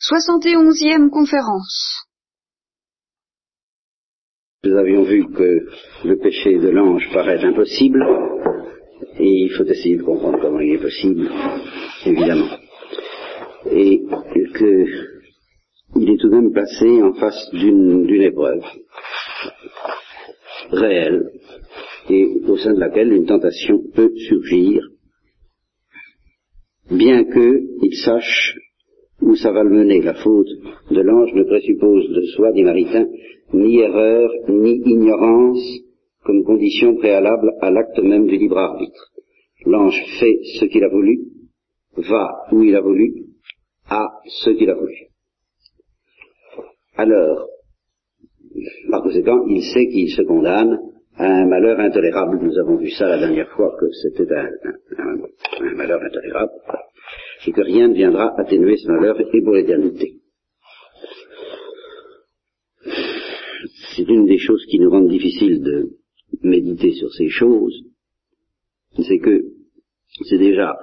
71e conférence. Nous avions vu que le péché de l'ange paraît impossible, et il faut essayer de comprendre comment il est possible, évidemment. Et qu'il est tout de même placé en face d'une épreuve réelle, et au sein de laquelle une tentation peut surgir, bien qu'il sache où ça va le mener. La faute de l'ange ne présuppose de soi, dit Maritain, ni erreur, ni ignorance comme condition préalable à l'acte même du libre arbitre. L'ange fait ce qu'il a voulu, va où il a voulu, a ce qu'il a voulu. Alors, par conséquent, il sait qu'il se condamne à un malheur intolérable. Nous avons vu ça la dernière fois que c'était un, un, malheur intolérable et que rien ne viendra atténuer ce malheur et pour l'éternité. C'est une des choses qui nous rendent difficile de méditer sur ces choses, c'est que c'est déjà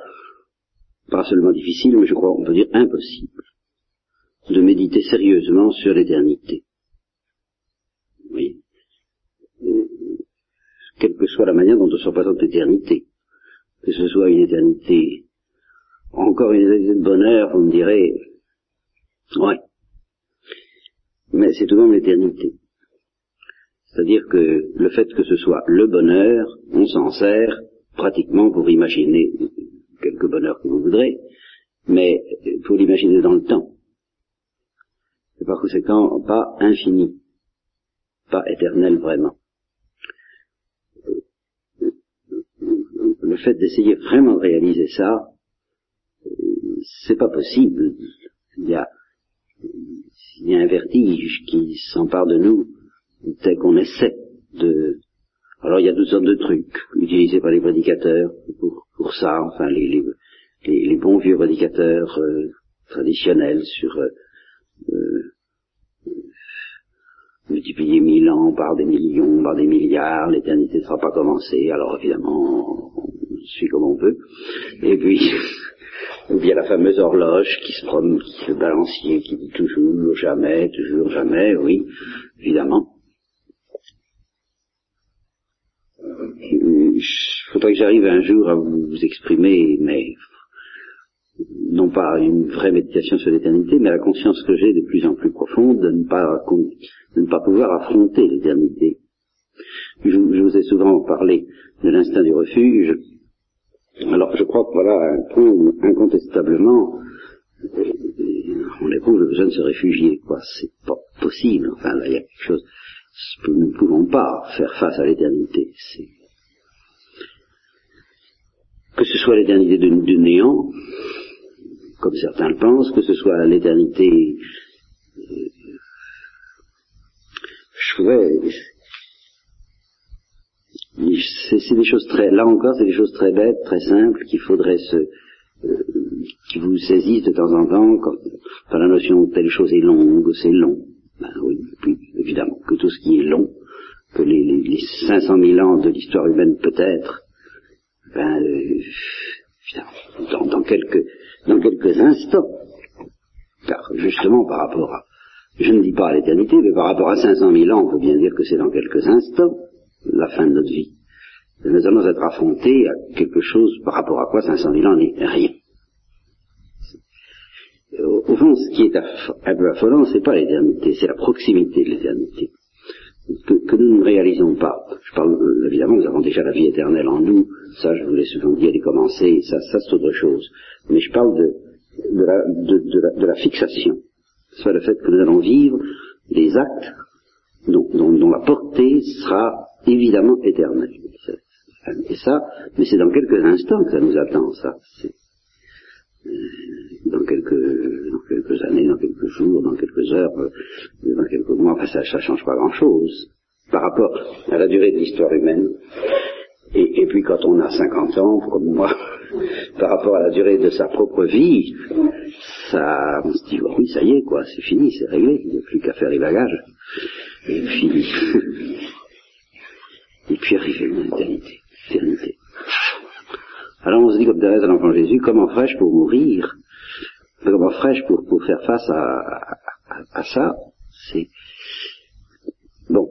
pas seulement difficile, mais je crois on peut dire impossible de méditer sérieusement sur l'éternité. Oui. Quelle que soit la manière dont on se représente l'éternité, que ce soit une éternité encore une éternité de bonheur, vous me direz, ouais. Mais c'est tout de même l'éternité. C'est-à-dire que le fait que ce soit le bonheur, on s'en sert pratiquement pour imaginer quelque bonheur que vous voudrez, mais pour l'imaginer dans le temps. Et par conséquent, pas infini, pas éternel vraiment. Le fait d'essayer vraiment de réaliser ça, c'est pas possible. Il y a, un vertige qui s'empare de nous dès qu'on essaie de. Alors il y a toutes sortes de trucs utilisés par les prédicateurs pour, ça, enfin les, bons vieux prédicateurs euh, traditionnels sur euh, euh, multiplier mille ans par des millions, par des milliards, l'éternité ne sera pas commencée, alors évidemment suit comme on veut. Et puis ou bien la fameuse horloge qui se promène, qui le balancier, qui dit toujours, jamais, toujours, jamais, oui, évidemment. Il faudrait que j'arrive un jour à vous exprimer, mais non pas une vraie méditation sur l'éternité, mais la conscience que j'ai de plus en plus profonde de ne pas, de ne pas pouvoir affronter l'éternité. Je, vous ai souvent parlé de l'instinct du refuge, alors je crois que voilà où incontestablement on éprouve le besoin de se réfugier, quoi. C'est pas possible. Enfin là il y a quelque chose. Nous ne pouvons pas faire face à l'éternité. Que ce soit l'éternité du néant, comme certains le pensent, que ce soit l'éternité. Euh, je voudrais c'est des choses très, là encore, c'est des choses très bêtes, très simples, qu'il faudrait se, euh, qui vous saisissent de temps en temps, quand, par la notion telle chose est longue, c'est long. Ben oui, puis, évidemment, que tout ce qui est long, que les, les, les 500 000 ans de l'histoire humaine peut-être, ben, euh, dans, dans, quelques, dans quelques instants, car justement par rapport à, je ne dis pas à l'éternité, mais par rapport à 500 000 ans, on peut bien dire que c'est dans quelques instants, la fin de notre vie. Nous allons être affrontés à quelque chose par rapport à quoi 500 000 ans n'est rien. Au, fond, ce qui est un peu affolant, c'est pas l'éternité, c'est la proximité de l'éternité. Que, nous ne réalisons pas. Je parle, euh, évidemment, nous avons déjà la vie éternelle en nous, ça je vous l'ai souvent dit, elle est commencée, ça, c'est autre chose. Mais je parle de, la, de, la, de la fixation. Soit le fait que nous allons vivre des actes dont la portée sera évidemment éternel. Et ça, mais c'est dans quelques instants que ça nous attend, ça. Euh, dans quelques, dans quelques années, dans quelques jours, dans quelques heures, euh, dans quelques mois, enfin ça, ça change pas grand-chose par rapport à la durée de l'histoire humaine. Et, et, puis quand on a 50 ans, comme moi, par rapport à la durée de sa propre vie, ça, on se dit, oui, ça y est, quoi, c'est fini, c'est réglé, il n'y a plus qu'à faire les bagages. Et et puis arriver l'éternité. l'éternité. Alors on se dit comme Thérèse à l'enfant Jésus, comment ferais-je pour mourir comment fraîche pour, pour faire face à, à, ça. C'est bon.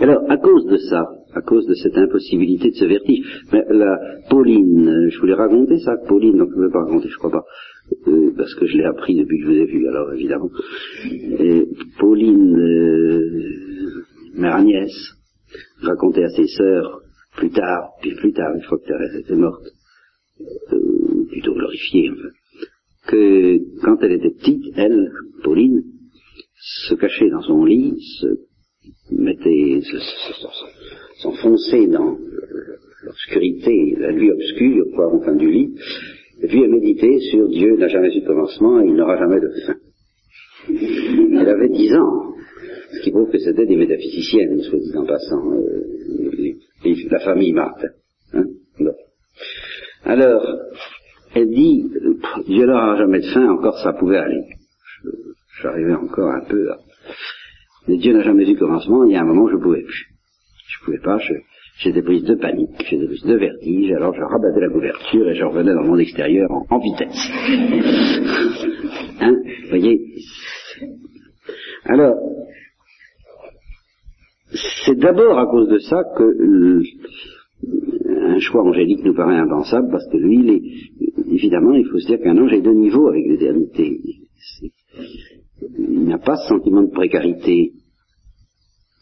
Alors, à cause de ça, à cause de cette impossibilité de ce vertige, mais la Pauline, je voulais raconter ça, Pauline, donc je ne vais pas raconter, je crois pas, euh, parce que je l'ai appris depuis que je vous ai vu, alors évidemment. Pauline, euh, mère Agnès, racontait à ses sœurs, plus tard, puis plus tard, une fois que Thérèse était morte, euh, plutôt glorifiée, que quand elle était petite, elle, Pauline, se cachait dans son lit, se mettait, s'enfonçait dans l'obscurité, la nuit obscure, quoi, au fin du lit, et puis elle méditait sur Dieu n'a jamais eu de commencement et il n'aura jamais de fin. Elle avait dix ans, ce qui prouve que c'était des métaphysiciennes, soit dit en passant, euh, la famille Marthe. Hein Alors, elle dit, Dieu n'aura jamais de fin, encore ça pouvait aller. J'arrivais encore un peu à... Mais Dieu n'a jamais eu commencement, il y a un moment je ne pouvais plus. Je ne pouvais pas, j'étais prise de panique, j'étais prise de vertige, alors je rabattais la couverture et je revenais dans le monde extérieur en, vitesse. hein Vous voyez? Alors, c'est d'abord à cause de ça que un choix angélique nous paraît impensable, parce que lui, il est, évidemment, il faut se dire qu'un ange est de niveau avec l'éternité. Il n'y a pas ce sentiment de précarité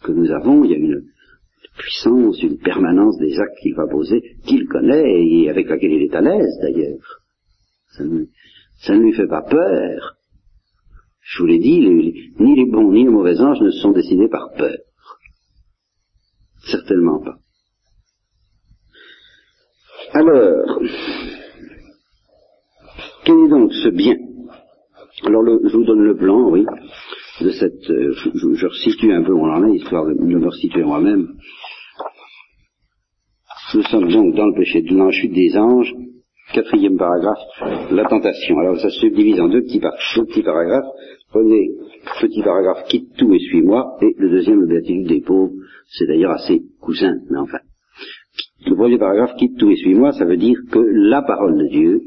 que nous avons, il y a une puissance, une permanence des actes qu'il va poser, qu'il connaît et avec laquelle il est à l'aise d'ailleurs. Ça, ne, lui fait pas peur. Je vous l'ai dit, ni les bons ni les mauvais anges ne sont décidés par peur. Certainement pas. Alors, quel est donc ce bien? Alors, je vous donne le plan, oui, de cette... Euh, je, resitue un peu où on en est, histoire de, me resituer moi-même. Nous sommes donc dans le péché de la chute des anges, quatrième paragraphe, la tentation. Alors, ça se subdivise en deux petits, deux petits paragraphes. Prenez petit paragraphe, quitte tout et suis-moi, et le deuxième, le béatitude des pauvres. C'est d'ailleurs assez cousin, mais enfin. Le premier paragraphe, quitte tout et suis-moi, ça veut dire que la parole de Dieu,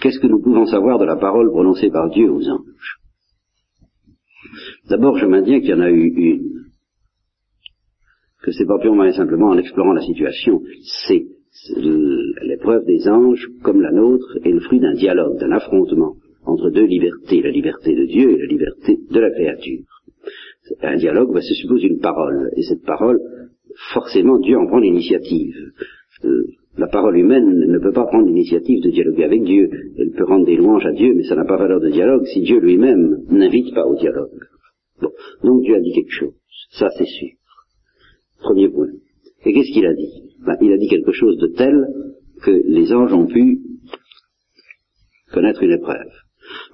qu'est-ce que nous pouvons savoir de la parole prononcée par Dieu aux anges? D'abord, je maintiens qu'il y en a eu une, que c'est pas purement et simplement en explorant la situation, c'est l'épreuve des anges, comme la nôtre, est le fruit d'un dialogue, d'un affrontement entre deux libertés, la liberté de Dieu et la liberté de la créature. Un dialogue, ça suppose une parole, et cette parole, forcément Dieu en prend l'initiative. Euh, la parole humaine ne peut pas prendre l'initiative de dialoguer avec Dieu. Elle peut rendre des louanges à Dieu, mais ça n'a pas valeur de dialogue si Dieu lui-même n'invite pas au dialogue. Bon. Donc Dieu a dit quelque chose. Ça, c'est sûr. Premier point. Et qu'est-ce qu'il a dit? Ben, Il a dit quelque chose de tel que les anges ont pu connaître une épreuve.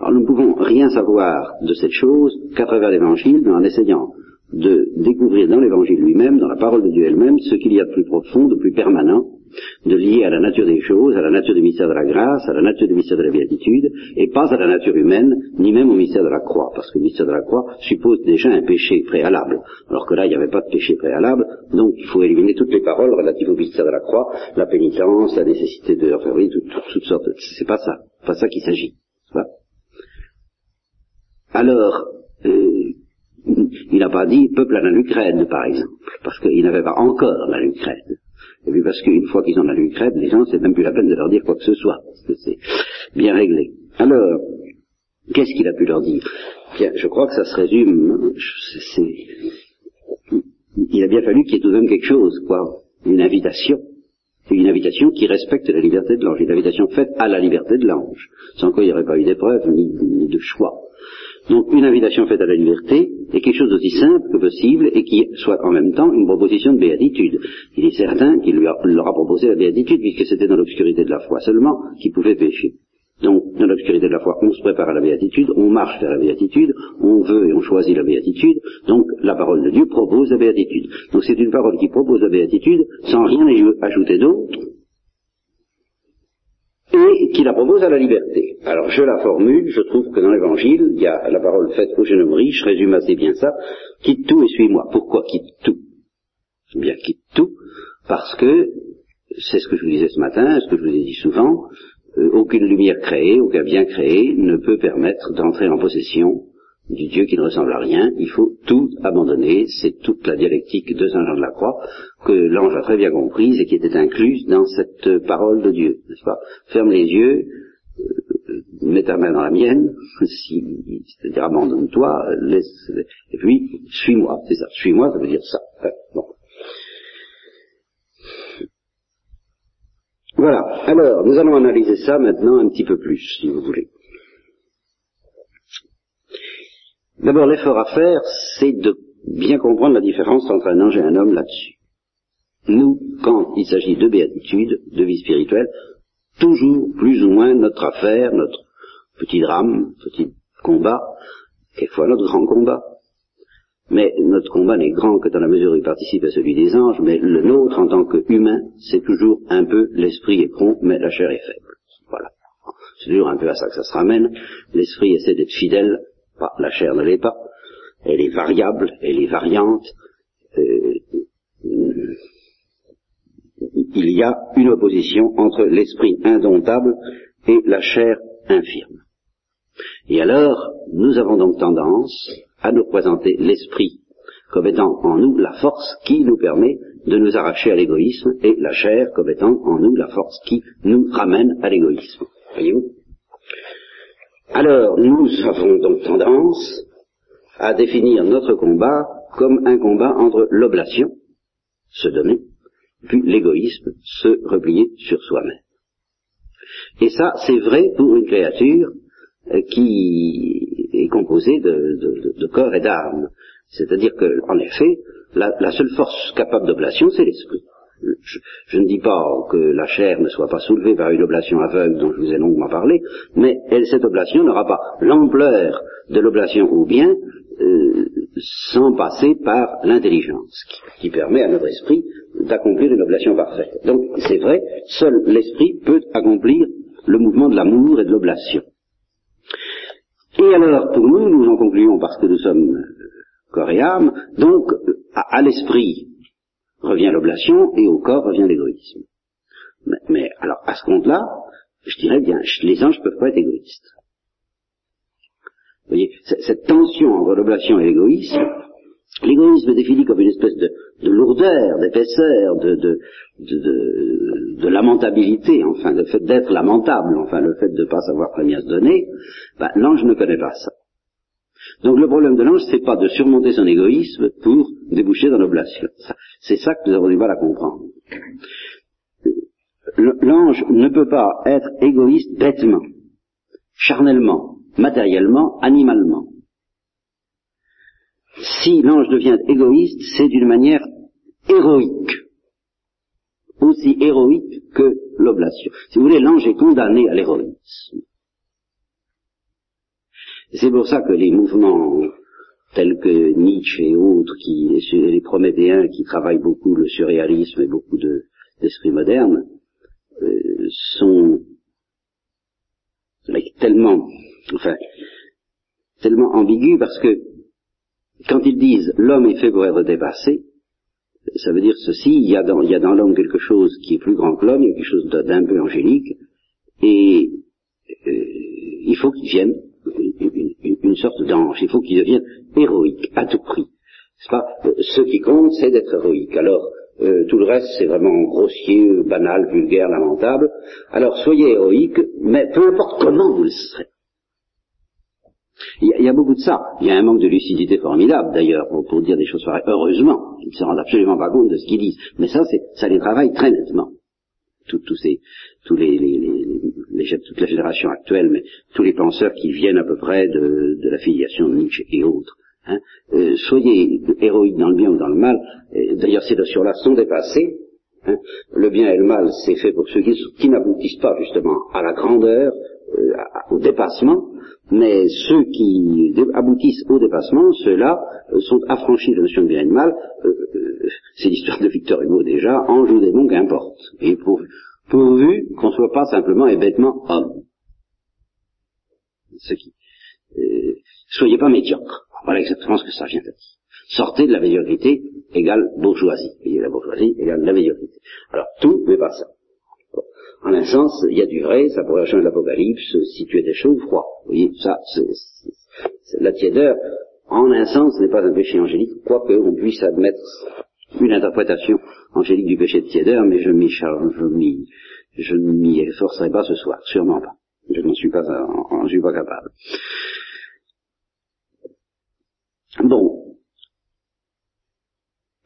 Alors nous ne pouvons rien savoir de cette chose qu'à travers l'évangile, mais en essayant de découvrir dans l'évangile lui-même, dans la parole de Dieu elle-même, ce qu'il y a de plus profond, de plus permanent, de lier à la nature des choses, à la nature du mystère de la grâce, à la nature du mystère de la béatitude, et pas à la nature humaine, ni même au mystère de la croix, parce que le mystère de la croix suppose déjà un péché préalable, alors que là, il n'y avait pas de péché préalable, donc il faut éliminer toutes les paroles relatives au mystère de la croix, la pénitence, la nécessité de, enfin oui, toutes, toutes sortes, c'est pas ça, pas ça qu'il s'agit. Alors, euh, il n'a pas dit peuple à la Lucrède, par exemple, parce qu'il n'avait pas encore la Lucrède. Et puis parce qu'une fois qu'ils ont la Lucrède, les gens, c'est même plus la peine de leur dire quoi que ce soit, parce que c'est bien réglé. Alors, qu'est-ce qu'il a pu leur dire? Bien, je crois que ça se résume, il a bien fallu qu'il y ait tout de même quelque chose, quoi, une invitation. Une invitation qui respecte la liberté de l'ange, une invitation faite à la liberté de l'ange, sans quoi il n'y aurait pas eu d'épreuve ni de choix. Donc une invitation faite à la liberté est quelque chose d'aussi simple que possible et qui soit en même temps une proposition de béatitude. Il est certain qu'il lui leur a proposé la béatitude puisque c'était dans l'obscurité de la foi seulement qu'il pouvait pécher. Donc, dans l'obscurité de la foi, on se prépare à la béatitude, on marche vers la béatitude, on veut et on choisit la béatitude, donc la parole de Dieu propose la béatitude. Donc c'est une parole qui propose la béatitude sans rien ajouter d'autre, et qui la propose à la liberté. Alors je la formule, je trouve que dans l'évangile, il y a la parole faite au jeune homme riche, résume assez bien ça, quitte tout et suis-moi. Pourquoi quitte tout? Bien quitte tout, parce que, c'est ce que je vous disais ce matin, ce que je vous ai dit souvent, euh, aucune lumière créée, aucun bien créé ne peut permettre d'entrer en possession du Dieu qui ne ressemble à rien. Il faut tout abandonner. C'est toute la dialectique de Saint Jean de la Croix que l'ange a très bien comprise et qui était incluse dans cette parole de Dieu, n'est-ce pas? Ferme les yeux, euh, mets ta main dans la mienne, si, c'est-à-dire abandonne-toi, laisse, et puis suis-moi, c'est ça. Suis-moi, ça veut dire ça. bon. Voilà. Alors, nous allons analyser ça maintenant un petit peu plus, si vous voulez. D'abord, l'effort à faire, c'est de bien comprendre la différence entre un ange et un homme là-dessus. Nous, quand il s'agit de béatitude, de vie spirituelle, toujours plus ou moins notre affaire, notre petit drame, petit combat, quelquefois notre grand combat, mais notre combat n'est grand que dans la mesure où il participe à celui des anges, mais le nôtre, en tant qu'humain, c'est toujours un peu l'esprit est prompt, mais la chair est faible. Voilà. C'est toujours un peu à ça que ça se ramène. L'esprit essaie d'être fidèle, la chair ne l'est pas. Elle est variable, elle est variante. Euh, il y a une opposition entre l'esprit indomptable et la chair infirme. Et alors, nous avons donc tendance à nous présenter l'esprit comme étant en nous la force qui nous permet de nous arracher à l'égoïsme et la chair comme étant en nous la force qui nous ramène à l'égoïsme. Voyez-vous? Alors, nous avons donc tendance à définir notre combat comme un combat entre l'oblation, se donner, puis l'égoïsme, se replier sur soi-même. Et ça, c'est vrai pour une créature euh, qui est composée de, corps et d'âme. C'est-à-dire que, en effet, la, seule force capable d'oblation, c'est l'esprit. Je, ne dis pas que la chair ne soit pas soulevée par une oblation aveugle dont je vous ai longuement parlé, mais cette oblation n'aura pas l'ampleur de l'oblation ou bien euh, sans passer par l'intelligence, qui, permet à notre esprit d'accomplir une oblation parfaite. Donc c'est vrai, seul l'esprit peut accomplir le mouvement de l'amour et de l'oblation. Et alors, pour nous, nous en concluons parce que nous sommes euh, âme, donc à, l'esprit revient l'oblation et au corps revient l'égoïsme. Mais, alors, à ce compte-là, je dirais bien, les anges ne peuvent pas être égoïstes. Vous voyez, cette tension entre l'oblation et l'égoïsme, l'égoïsme est défini comme une espèce de, lourdeur, d'épaisseur, de, lamentabilité, enfin, le fait d'être lamentable, enfin, le fait de ne pas savoir très bien se donner, ben, l'ange ne connaît pas ça. Donc le problème de l'ange, c'est pas de surmonter son égoïsme pour déboucher dans l'oblation. C'est ça que nous avons du mal à comprendre. L'ange ne peut pas être égoïste bêtement, charnellement, matériellement, animalement. Si l'ange devient égoïste, c'est d'une manière héroïque aussi héroïque que l'oblation. Si vous voulez, l'ange est condamné à l'héroïsme. C'est pour ça que les mouvements tels que Nietzsche et autres, qui, les prométhéens qui travaillent beaucoup le surréalisme et beaucoup d'esprit moderne, euh, sont tellement, enfin, tellement ambigus parce que quand ils disent l'homme est fait pour être dépassé, ça veut dire ceci, il y a dans, l'homme quelque chose qui est plus grand que l'homme, il y a quelque chose d'un peu angélique, et euh, il faut qu'il vienne une, sorte d'ange, il faut qu'il devienne héroïque à tout prix. Pas euh, Ce qui compte, c'est d'être héroïque. Alors, euh, tout le reste, c'est vraiment grossier, banal, vulgaire, lamentable. Alors, soyez héroïque, mais peu importe comment vous le serez. Il y, a, beaucoup de ça. Il y a un manque de lucidité formidable, d'ailleurs, pour, dire des choses pareilles. Heureusement, ils ne se rendent absolument pas compte de ce qu'ils disent. Mais ça, ça les travaille très nettement. tous ces, tous les, toute la génération actuelle, mais tous les penseurs qui viennent à peu près de, la filiation de Nietzsche et autres. Hein. Euh, soyez héroïques dans le bien ou dans le mal. D'ailleurs, ces notions-là sont dépassées. Hein. Le bien et le mal, c'est fait pour ceux qui n'aboutissent pas justement à la grandeur, euh, au dépassement, mais ceux qui aboutissent au dépassement, ceux-là euh, sont affranchis de la notion de bien et de mal. C'est l'histoire de Victor Hugo déjà, ange ou démon, qu'importe. Et pourvu, qu'on ne soit pas simplement et bêtement homme. Ce qui, soyez pas médiocre. Voilà exactement ce que ça vient de dire. Sortez de la médiocrité égale bourgeoisie. Voyez, la bourgeoisie égale la médiocrité. Alors tout, mais pas ça. En un sens, il y a du vrai, ça pourrait rejoindre l'Apocalypse si tu étais chaud ou froid. Vous voyez, ça, c'est, la tiédeur, en un sens, n'est pas un péché angélique, quoique on puisse admettre une interprétation angélique du péché de tiédeur, mais je m'y je m'y, je ne m'y efforcerai pas ce soir, sûrement pas. Je n'en suis pas, en, suis pas capable. Bon.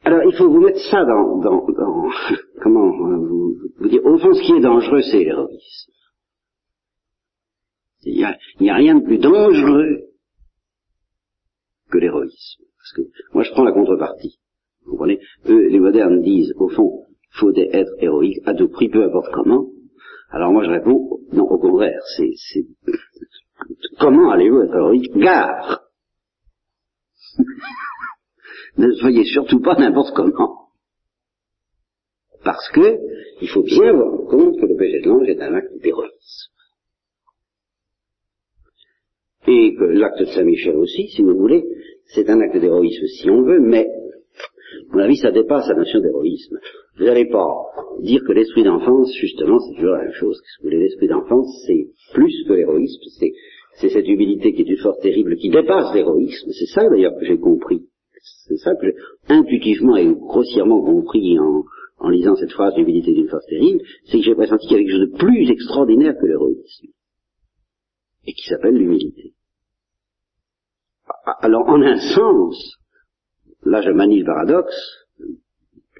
Alors, il faut vous mettre ça dans, dans, dans comment vous, vous, dire, au fond, ce qui est dangereux, c'est l'héroïsme. Il n'y a, a, rien de plus dangereux que l'héroïsme. Parce que moi, je prends la contrepartie. Vous comprenez? Eux, les modernes disent, au fond, faut être héroïque à tout prix, peu importe comment. Alors moi, je réponds, non, au contraire, c'est... Comment allez-vous être héroïque? Gare Ne soyez surtout pas n'importe comment. Parce que, il faut bien avoir en compte que le péché de l'ange est un acte d'héroïsme. Et que l'acte de Saint-Michel aussi, si vous voulez, c'est un acte d'héroïsme si on veut, mais mon avis, ça dépasse la notion d'héroïsme. Vous n'allez pas dire que l'esprit d'enfance, justement, c'est toujours la même chose. Que l'esprit d'enfance, c'est plus que l'héroïsme, c'est, cette humilité qui est une force terrible, qui dépasse l'héroïsme. C'est ça d'ailleurs que j'ai compris. C'est ça que j'ai intuitivement et grossièrement compris en, en lisant cette phrase d'humilité d'une force terrible, c'est que j'ai pressenti qu'il y avait quelque chose de plus extraordinaire que l'héroïsme. Et qui s'appelle l'humilité. Alors, en un sens, là je manie le paradoxe,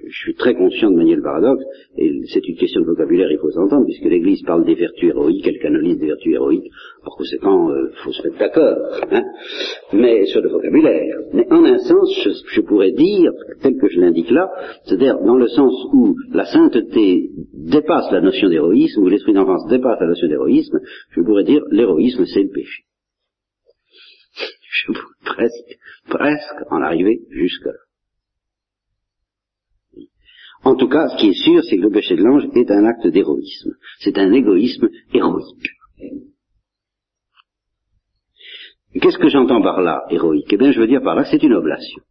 je suis très conscient de manier le paradoxe, et c'est une question de vocabulaire, il faut s'entendre, puisque l'Église parle des vertus héroïques, elle canonise des vertus héroïques, par conséquent, il euh, faut se mettre d'accord, hein, mais sur le vocabulaire. Mais en un sens, je, je pourrais dire, tel que je l'indique là, c'est-à-dire dans le sens où la sainteté dépasse la notion d'héroïsme, où l'esprit d'enfance dépasse la notion d'héroïsme, je pourrais dire l'héroïsme c'est le péché. Je pourrais presque, presque en arriver jusque là. En tout cas, ce qui est sûr, c'est que le péché de l'ange est un acte d'héroïsme. C'est un égoïsme héroïque. Qu'est-ce que j'entends par là, héroïque? Eh bien, je veux dire par là, c'est une oblation.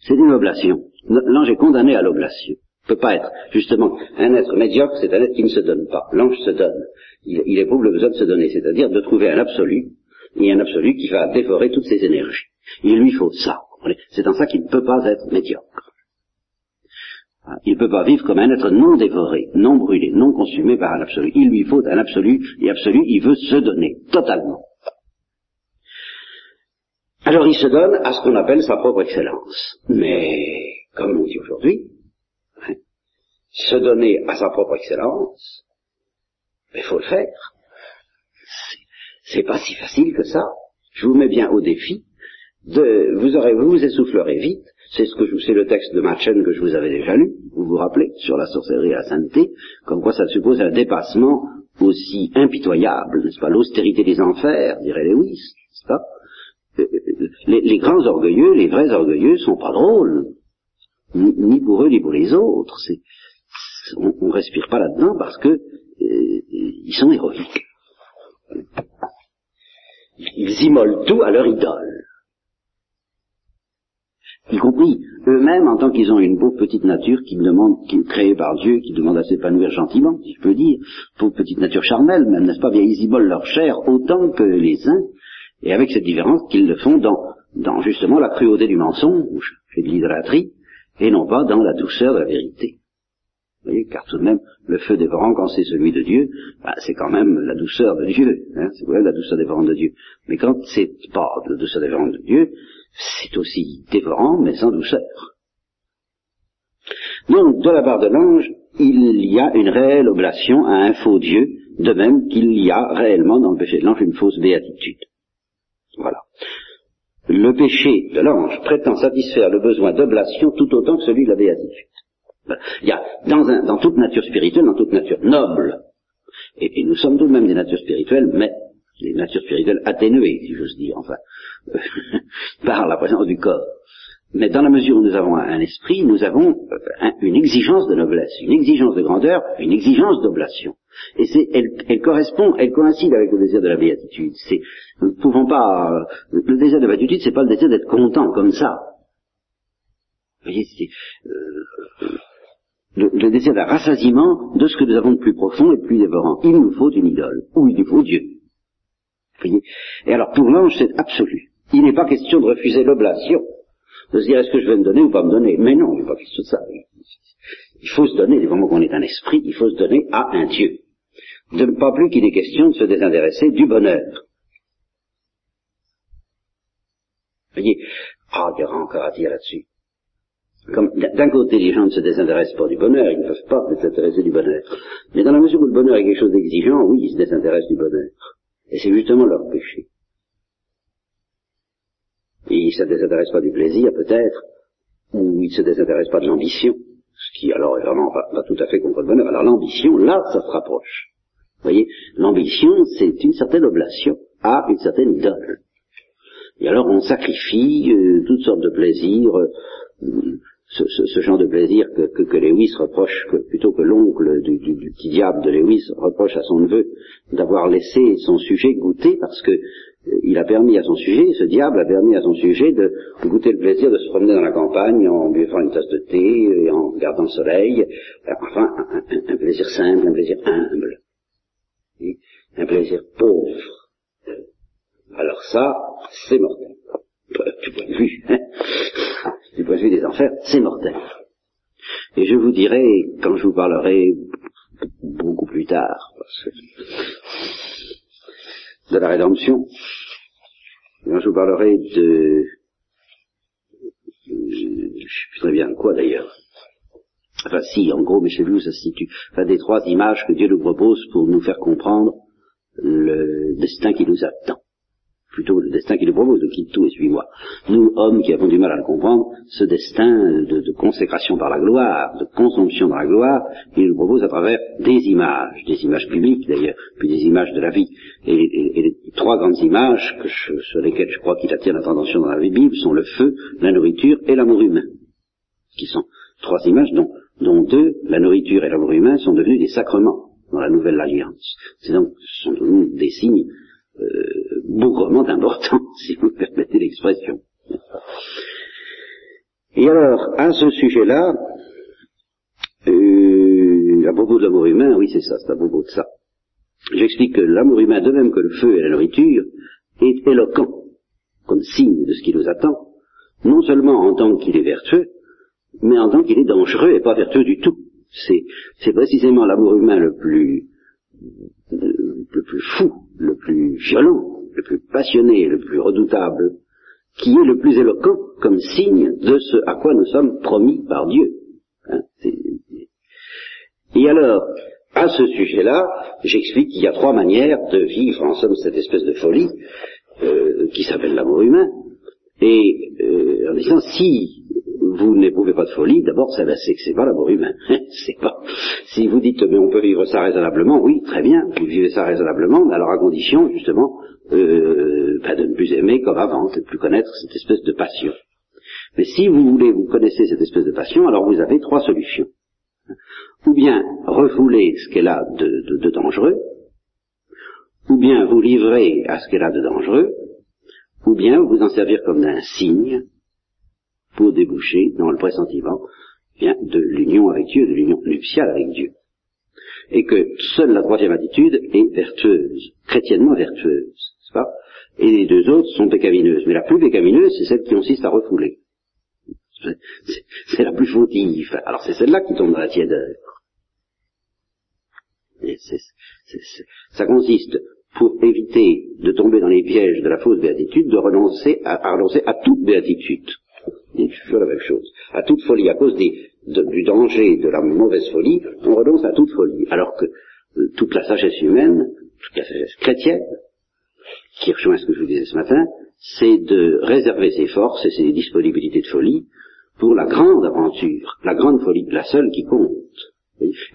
C'est une oblation. L'ange est condamné à l'oblation. Il ne peut pas être, justement, un être médiocre, c'est un être qui ne se donne pas. L'ange se donne. Il, il éprouve le besoin de se donner, c'est-à-dire de trouver un absolu, et un absolu qui va dévorer toutes ses énergies. Il lui faut ça. C'est en ça qu'il ne peut pas être médiocre. Ah, il ne peut pas vivre comme un être non dévoré, non brûlé, non consumé par un absolu. Il lui faut un absolu, et absolu, il veut se donner, totalement. Alors il se donne à ce qu'on appelle sa propre excellence. Mais, comme on dit aujourd'hui, hein, se donner à sa propre excellence, il faut le faire. C'est pas si facile que ça. Je vous mets bien au défi de, vous aurez, vous vous essoufflerez vite c'est ce que je, c'est le texte de Machen que je vous avais déjà lu, vous vous rappelez, sur la sorcellerie et la sainteté, comme quoi ça suppose un dépassement aussi impitoyable, n'est-ce pas, l'austérité des enfers, dirait Lewis, n'est-ce euh, euh, les, grands orgueilleux, les vrais orgueilleux sont pas drôles, ni, pour eux ni pour les autres. C'est, on, on respire pas là-dedans parce que euh, ils sont héroïques. Ils immolent tout à leur idole y compris eux-mêmes en tant qu'ils ont une pauvre petite nature qui demande, qui est créée par Dieu, qui demande à s'épanouir gentiment, si je peux dire, pauvre petite nature charnelle, même, n'est-ce pas, bien ils immolent leur chair autant que les uns, et avec cette différence qu'ils le font dans, justement la cruauté du mensonge et de l'hydratrie, et non pas dans la douceur de la vérité. Voyez, car tout de même, le feu dévorant, quand c'est celui de Dieu, bah, c'est quand même la douceur de Dieu. Hein, c'est la douceur dévorante de Dieu. Mais quand c'est pas la douceur dévorante de Dieu, c'est aussi dévorant, mais sans douceur. Donc, de la part de l'ange, il y a une réelle oblation à un faux Dieu, de même qu'il y a réellement dans le péché de l'ange une fausse béatitude. Voilà. Le péché de l'ange prétend satisfaire le besoin d'oblation tout autant que celui de la béatitude. Il y a dans, dans toute nature spirituelle, dans toute nature noble, et, et, nous sommes tout de même des natures spirituelles, mais des natures spirituelles atténuées, si j'ose dire, enfin, par la présence du corps. Mais dans la mesure où nous avons un esprit, nous avons euh, une exigence de noblesse, une exigence de grandeur, une exigence d'oblation. Et c'est, elle, correspond, elle coïncide avec le désir de la béatitude. C'est, nous ne pouvons pas, euh, le désir de la béatitude, c'est pas le désir d'être content comme ça. Vous voyez, c'est, euh, le, le désir d'un rassasiement de ce que nous avons de plus profond et de plus dévorant. Il nous faut une idole, ou il nous faut Dieu. Vous voyez? Et alors pour l'ange, c'est absolu. Il n'est pas question de refuser l'oblation, de se dire est-ce que je vais me donner ou pas me donner? Mais non, il n'est pas question de ça. Il faut se donner, du moment qu'on est un esprit, il faut se donner à un Dieu. De pas plus qu'il est question de se désintéresser du bonheur. Vous voyez? Ah, il y aura encore à dire là-dessus. Comme d'un côté, les gens ne se désintéressent pas du bonheur, ils ne peuvent pas se désintéresser du bonheur. Mais dans la mesure où le bonheur est quelque chose d'exigeant, oui, ils se désintéressent du bonheur. Et c'est justement leur péché. Et ils ne se désintéressent pas du plaisir, peut-être, ou ils ne se désintéressent pas de l'ambition, ce qui alors est vraiment pas, tout à fait contre le bonheur. Alors l'ambition, là, ça se rapproche. Vous voyez, l'ambition, c'est une certaine oblation à une certaine idole. Et alors on sacrifie euh, toutes sortes de plaisirs, euh, ce, genre de plaisir que, que, Lewis reproche, que, plutôt que l'oncle du, petit diable de Lewis reproche à son neveu d'avoir laissé son sujet goûter parce que euh, il a permis à son sujet, ce diable a permis à son sujet de goûter le plaisir de se promener dans la campagne en buvant une tasse de thé et en regardant le soleil, enfin un, plaisir simple, un plaisir humble, un plaisir pauvre. Alors ça, c'est mortel. Du point de vue, hein. Du point de vue des enfers, c'est mortel. Et je vous dirai, quand je vous parlerai beaucoup plus tard, de la rédemption, quand je vous parlerai de, je ne sais plus très bien quoi d'ailleurs, enfin si, en gros, mais chez vous ça se situe, enfin des trois images que Dieu nous propose pour nous faire comprendre le destin qui nous attend plutôt le destin qu'il nous propose, de quitte tout et suis-moi. Nous, hommes qui avons du mal à le comprendre, ce destin de, consécration par la gloire, de consomption dans la gloire, il nous propose à travers des images, des images publiques d'ailleurs, puis des images de la vie. Et, les trois grandes images sur lesquelles je crois qu'il attire notre attention dans la Bible sont le feu, la nourriture et l'amour humain, qui sont trois images dont, dont deux, la nourriture et l'amour humain, sont devenus des sacrements dans la nouvelle alliance. C'est donc, sont devenus des signes euh, bougrement important, si vous me permettez l'expression. Et alors, à ce sujet-là, euh, à propos de l'amour humain, oui c'est ça, c'est à propos de ça. J'explique que l'amour humain, de même que le feu et la nourriture, est éloquent, comme signe de ce qui nous attend, non seulement en tant qu'il est vertueux, mais en tant qu'il est dangereux et pas vertueux du tout. C'est précisément l'amour humain le plus le plus fou, le plus violent, le plus passionné, le plus redoutable, qui est le plus éloquent comme signe de ce à quoi nous sommes promis par Dieu. Hein, et alors, à ce sujet-là, j'explique qu'il y a trois manières de vivre en somme cette espèce de folie euh, qui s'appelle l'amour humain. Et euh, en disant, si vous n'éprouvez pas de folie, d'abord, c'est que c'est pas l'amour humain. c'est pas. Si vous dites, mais on peut vivre ça raisonnablement, oui, très bien, vous vivez ça raisonnablement, mais alors à condition, justement, euh, ben, de ne plus aimer comme avant, de ne plus connaître cette espèce de passion. Mais si vous voulez, vous connaissez cette espèce de passion, alors vous avez trois solutions. Ou bien refouler ce qu'elle a de, de dangereux, ou bien vous livrer à ce qu'elle a de dangereux, ou bien vous en servir comme d'un signe pour déboucher dans le pressentiment bien, de l'union avec Dieu, de l'union nuptiale avec Dieu. Et que seule la troisième attitude est vertueuse, chrétiennement vertueuse, n'est-ce pas? Et les deux autres sont pécamineuses. Mais la plus pécamineuse, c'est celle qui consiste à refouler. C'est la plus fautive. Alors c'est celle-là qui tombe dans la tièdeur. Et ça consiste, pour éviter de tomber dans les pièges de la fausse béatitude, de renoncer à renoncer à toute béatitude. C'est toujours la même chose. À toute folie, à cause du danger de la mauvaise folie, on renonce à toute folie. Alors que euh, toute la sagesse humaine, toute la sagesse chrétienne, qui rejoint ce que je vous disais ce matin, c'est de réserver ses forces et ses disponibilités de folie pour la grande aventure, la grande folie, la seule qui compte.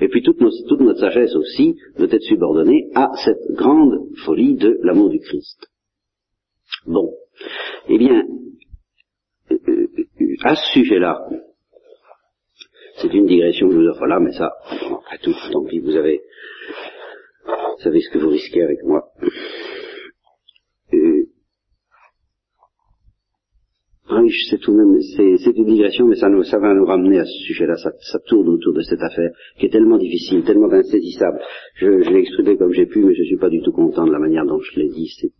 Et puis toute, toute notre sagesse aussi doit être subordonnée à cette grande folie de l'amour du Christ. Bon. Eh bien, à ce sujet-là, c'est une digression que je vous offre là, mais ça, après tout, tant pis, vous avez, vous savez ce que vous risquez avec moi. Euh, oui, c'est tout de même, c'est une digression, mais ça, va nous ramener à ce sujet-là. Ça, tourne autour de cette affaire qui est tellement difficile, tellement insaisissable. Je, l'ai exprimé comme j'ai pu, mais je ne suis pas du tout content de la manière dont je l'ai dit.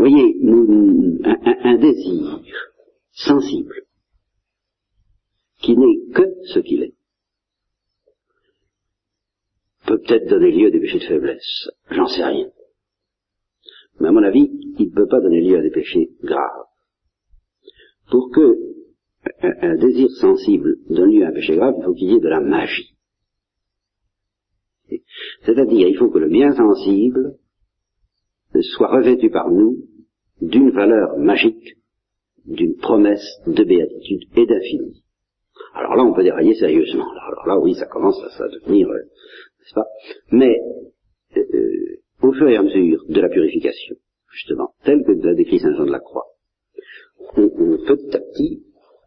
Voyez, un, désir sensible, qui n'est que ce qu'il est, peut peut-être donner lieu à des péchés de faiblesse. J'en sais rien. Mais à mon avis, il ne peut pas donner lieu à des péchés graves. Pour que un, désir sensible donne lieu à un péché grave, il faut qu'il y ait de la magie. C'est-à-dire, il faut que le bien sensible soit revêtu par nous d'une valeur magique, d'une promesse de béatitude et d'infini. Alors là, on peut dérailler sérieusement. Alors là, oui, ça commence à, devenir, euh, n'est-ce pas? Mais euh, euh, au fur et à mesure de la purification, justement, telle que l'a décrit Saint Jean de la Croix, on, petit à petit,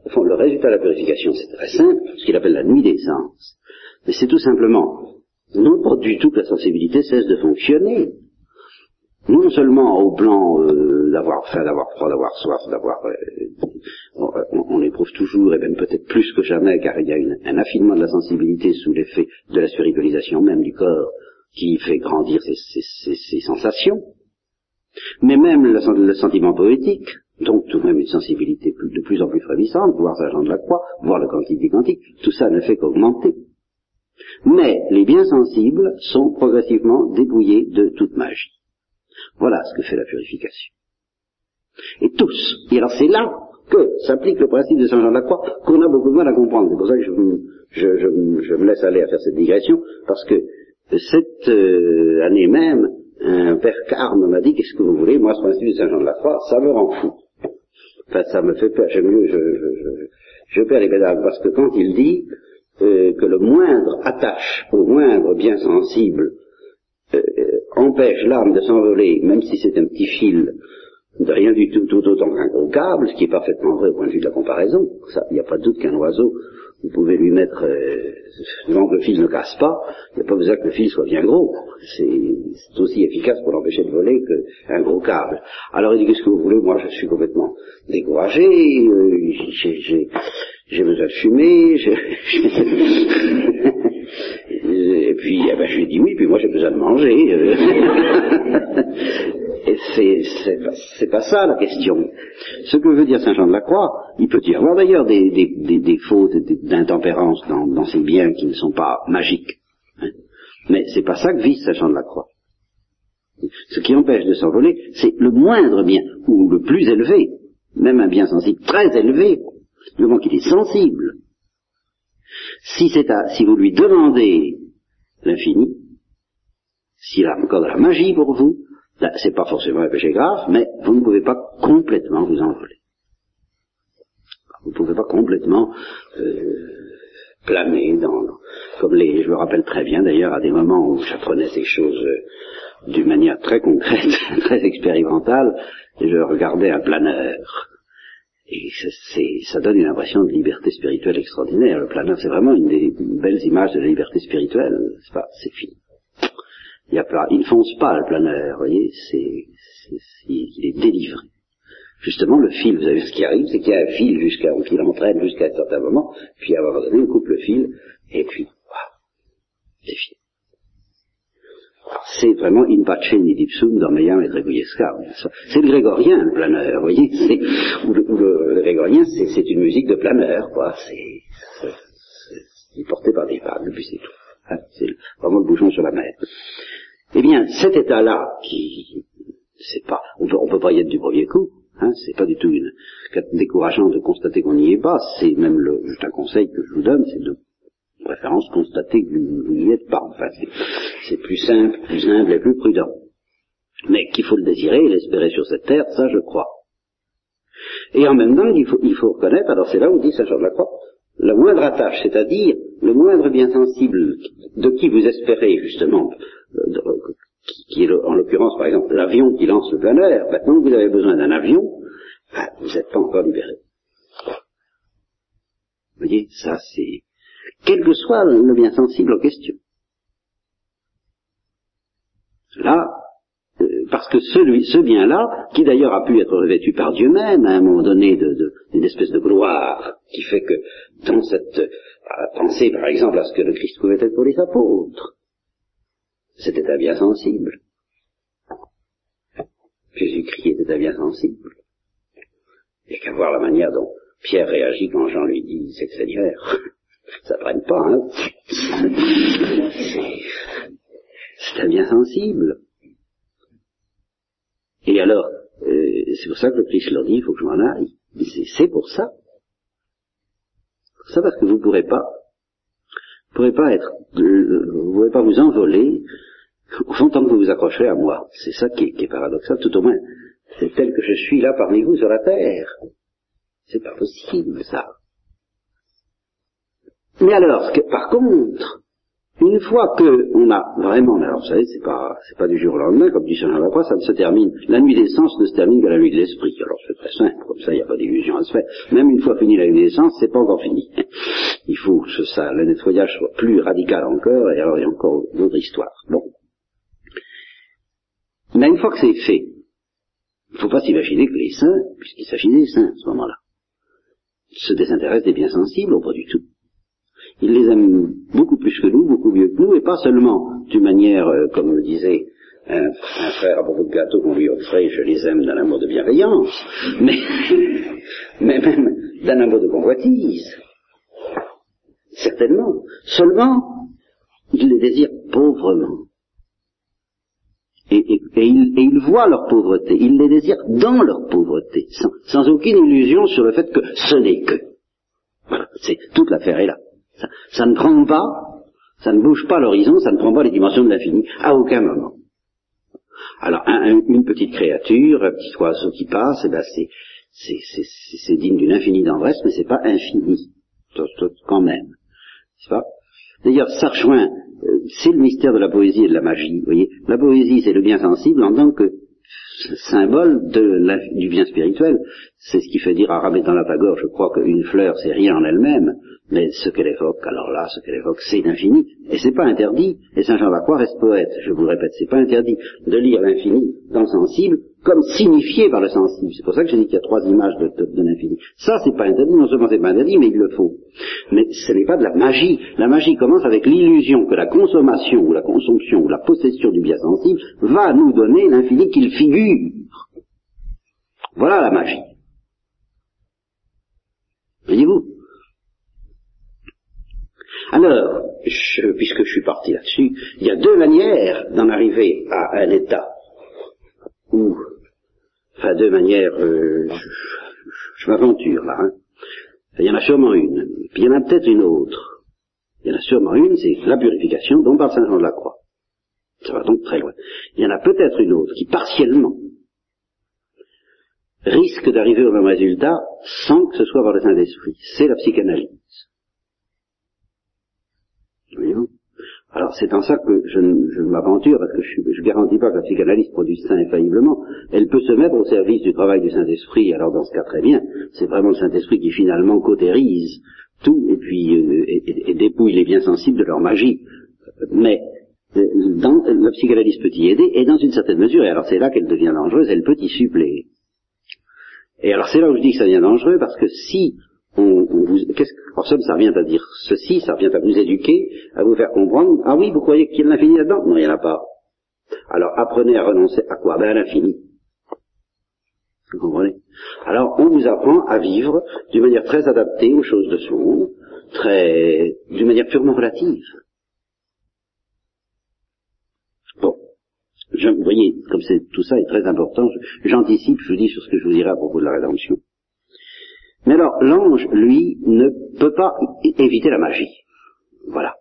fond, le résultat de la purification, c'est très simple, ce qu'il appelle la nuit des sens. Mais c'est tout simplement, non pas du tout que la sensibilité cesse de fonctionner, non seulement au plan euh, d'avoir faim, d'avoir froid, d'avoir soif, d'avoir... Euh, on, éprouve toujours, et même peut-être plus que jamais, car il y a un affinement de la sensibilité sous l'effet de la spiritualisation même du corps, qui fait grandir ses, sensations, mais même le, sentiment poétique, donc tout de même une sensibilité de plus en plus frémissante, voire Saint de la Croix, voire le cantique des cantiques, tout ça ne fait qu'augmenter. Mais les biens sensibles sont progressivement débrouillés de toute magie. Voilà ce que fait la purification. Et tous. Et alors c'est là que s'applique le principe de Saint Jean de la Croix qu'on a beaucoup de mal à comprendre. C'est pour ça que je, me laisse aller à faire cette digression, parce que cette euh, année même, un père Carme m'a dit, qu'est-ce que vous voulez, moi ce principe de Saint Jean de la Croix, ça me rend fou. Enfin, ça me fait peur, j'aime mieux, je, perds les pédales, parce que quand il dit euh, que le moindre attache au moindre bien sensible euh, empêche l'âme de s'envoler, même si c'est un petit fil de rien du tout, tout autant qu'un gros câble, ce qui est parfaitement vrai au point de vue de la comparaison. Il n'y a pas de doute qu'un oiseau vous pouvez lui mettre, euh, que le fil ne casse pas, il n'y a pas besoin que le fil soit bien gros. C'est aussi efficace pour l'empêcher de voler qu'un gros câble. Alors il dit, qu'est-ce que vous voulez? Moi, je suis complètement découragé, euh, j'ai besoin de fumer, et puis eh ben, je lui ai dit oui, puis moi j'ai besoin de manger. Et c'est pas ça la question. Ce que veut dire Saint Jean de la Croix, il peut y avoir d'ailleurs des, des, des, fautes d'intempérance dans, dans, ces biens qui ne sont pas magiques. Hein. Mais c'est pas ça que vise Saint Jean de la Croix. Ce qui empêche de s'envoler, c'est le moindre bien, ou le plus élevé, même un bien sensible très élevé, le moment qu'il est sensible. Si, à, si vous lui demandez l'infini, s'il a encore de la magie pour vous, c'est pas forcément un péché grave, mais vous ne pouvez pas complètement vous envoler. Vous ne pouvez pas complètement euh, planer dans, comme les, je me rappelle très bien d'ailleurs à des moments où j'apprenais ces choses euh, d'une manière très concrète, très expérimentale, je regardais un planeur. Et ça donne une impression de liberté spirituelle extraordinaire. Le planeur, c'est vraiment une des belles images de la liberté spirituelle. C'est pas, c'est fini. Il, il ne fonce pas le planeur, vous voyez, c'est, il est délivré. Justement, le fil, vous savez ce qui arrive, c'est qu'il y a un fil jusqu'à, qui l'entraîne jusqu'à un certain moment, puis à un moment donné, on coupe le fil, et puis, waouh, c'est fini. C'est vraiment in pace nidipsum dormeam et Gregoriesca. C'est le grégorien, le planeur, vous voyez, c'est, le, grégorien, c'est, une musique de planeur, quoi, c'est, porté par des femmes, puis c'est tout. Hein, c'est vraiment le bouchon sur la mer. Eh bien, cet état-là, qui, c'est pas, on peut, peut pas y être du premier coup, hein, c'est pas du tout une, décourageant de constater qu'on n'y est pas, c'est même le, juste un conseil que je vous donne, c'est de préférence constater que vous n'y êtes pas. Enfin, c'est plus simple, plus humble et plus prudent. Mais qu'il faut le désirer et l'espérer sur cette terre, ça je crois. Et en même temps, il faut, il faut reconnaître, alors c'est là où dit Saint Jean de la Croix, la moindre attache, c'est-à-dire le moindre bien sensible de qui vous espérez justement, euh, qui, est en l'occurrence par exemple l'avion qui lance le planeur, maintenant que vous avez besoin d'un avion, ben, vous n'êtes pas encore libéré. Vous voyez, ça c'est, quel que soit le bien sensible en question. Là, euh, parce que celui, ce bien-là, qui d'ailleurs a pu être revêtu par Dieu même à un moment donné d'une espèce de gloire, qui fait que dans cette pensée, par exemple, à ce que le Christ pouvait être pour les apôtres, c'était un bien sensible. Jésus-Christ était un bien sensible. A qu'à voir la manière dont Pierre réagit quand Jean lui dit c'est le Seigneur. Ça prenne pas, hein. C'est un bien sensible. Et alors, euh, c'est pour ça que le Christ leur dit, il faut que je m'en aille. C'est pour ça. Ça parce que vous ne pourrez pas, vous être, euh, vous pourrez pas vous envoler au fond tant que vous vous accrocherez à moi. C'est ça qui est, qui est, paradoxal, tout au moins. C'est tel que je suis là parmi vous sur la terre. C'est pas possible, ça. Mais alors, par contre, une fois que on a vraiment, alors vous savez, c'est pas, c'est pas du jour au lendemain, comme dit Saint Jean ça ne se termine, la nuit des sens ne se termine qu'à la nuit de l'esprit. Alors c'est très simple, comme ça il n'y a pas d'illusion à se faire. Même une fois fini la nuit des sens, c'est pas encore fini. Il faut que ça, le nettoyage soit plus radical encore, et alors il y a encore d'autres histoires. Bon. Mais une fois que c'est fait, il ne faut pas s'imaginer que les saints, puisqu'il s'agit des saints à ce moment-là, se désintéressent des biens sensibles, ou pas du tout. Ils les aiment beaucoup plus que nous, beaucoup mieux que nous, et pas seulement d'une manière, euh, comme le disait un, frère à propos de gâteaux qu'on lui offrait, je les aime d'un amour de bienveillance, mais, mais même d'un amour de convoitise. Certainement. Seulement, ils les désirent pauvrement. Et, ils, voient leur pauvreté, ils les désirent dans leur pauvreté, sans, aucune illusion sur le fait que ce n'est que. Voilà, c'est toute l'affaire est là. Ça, ne prend pas, ça ne bouge pas l'horizon, ça ne prend pas les dimensions de l'infini, à aucun moment. Alors, une petite créature, un petit oiseau qui passe, eh ben c'est, digne d'une infinie d'andresse, mais c'est pas infini, quand même. Pas? D'ailleurs, ça rejoint, euh, c'est le mystère de la poésie et de la magie. Vous voyez, la poésie, c'est le bien sensible en tant que symbole du bien spirituel. C'est ce qui fait dire à Rametan Tagore, je crois qu'une fleur, c'est rien en elle-même, mais ce qu'elle évoque, alors là, ce qu'elle évoque, c'est l'infini, et c'est pas interdit. Et Saint Jean Lacroix reste poète, je vous le répète, c'est pas interdit de lire l'infini dans le sensible comme signifié par le sensible. C'est pour ça que j'ai dit qu'il y a trois images de, l'infini. Ça, c'est pas interdit, non seulement c'est pas interdit, mais il le faut. Mais ce n'est pas de la magie. La magie commence avec l'illusion que la consommation ou la consomption ou la possession du bien sensible va nous donner l'infini qu'il figure. Voilà la magie. Voyez-vous? Alors, puisque je suis parti là-dessus, il y a deux manières d'en arriver à un état où, enfin deux manières, euh, je, m'aventure là, hein. il y en a sûrement une, puis il y en a peut-être une autre. Il y en a sûrement une, c'est la purification dont parle Saint Jean de la Croix. Ça va donc très loin. Il y en a peut-être une autre qui partiellement risque d'arriver au même résultat sans que ce soit par le Saint-Esprit. C'est la psychanalyse. Voyez-vous? Alors c'est en ça que je, je m'aventure, parce que je ne garantis pas que la psychanalyse produise ça infailliblement. Elle peut se mettre au service du travail du Saint-Esprit, alors dans ce cas très bien. C'est vraiment le Saint-Esprit qui finalement cautérise tout et puis euh, et, dépouille les biens sensibles de leur magie. Mais euh, dans, la psychanalyse peut y aider, et dans une certaine mesure, et alors c'est là qu'elle devient dangereuse, elle peut y suppléer. Et alors c'est là où je dis que ça devient dangereux, parce que si on, vous, qu'est-ce que, ça revient à dire ceci, ça revient à vous éduquer, à vous faire comprendre, ah oui, vous croyez qu'il y a l'infini là-dedans? Non, il n'y en a pas. Alors apprenez à renoncer à quoi Ben à l'infini. Vous comprenez? Alors on vous apprend à vivre d'une manière très adaptée aux choses de ce monde, très, d'une manière purement relative. Bon. Je, vous voyez, comme c'est, tout ça est très important, j'anticipe, je vous dis sur ce que je vous dirai à propos de la rédemption. Mais alors, l'ange, lui, ne peut pas éviter la magie. Voilà.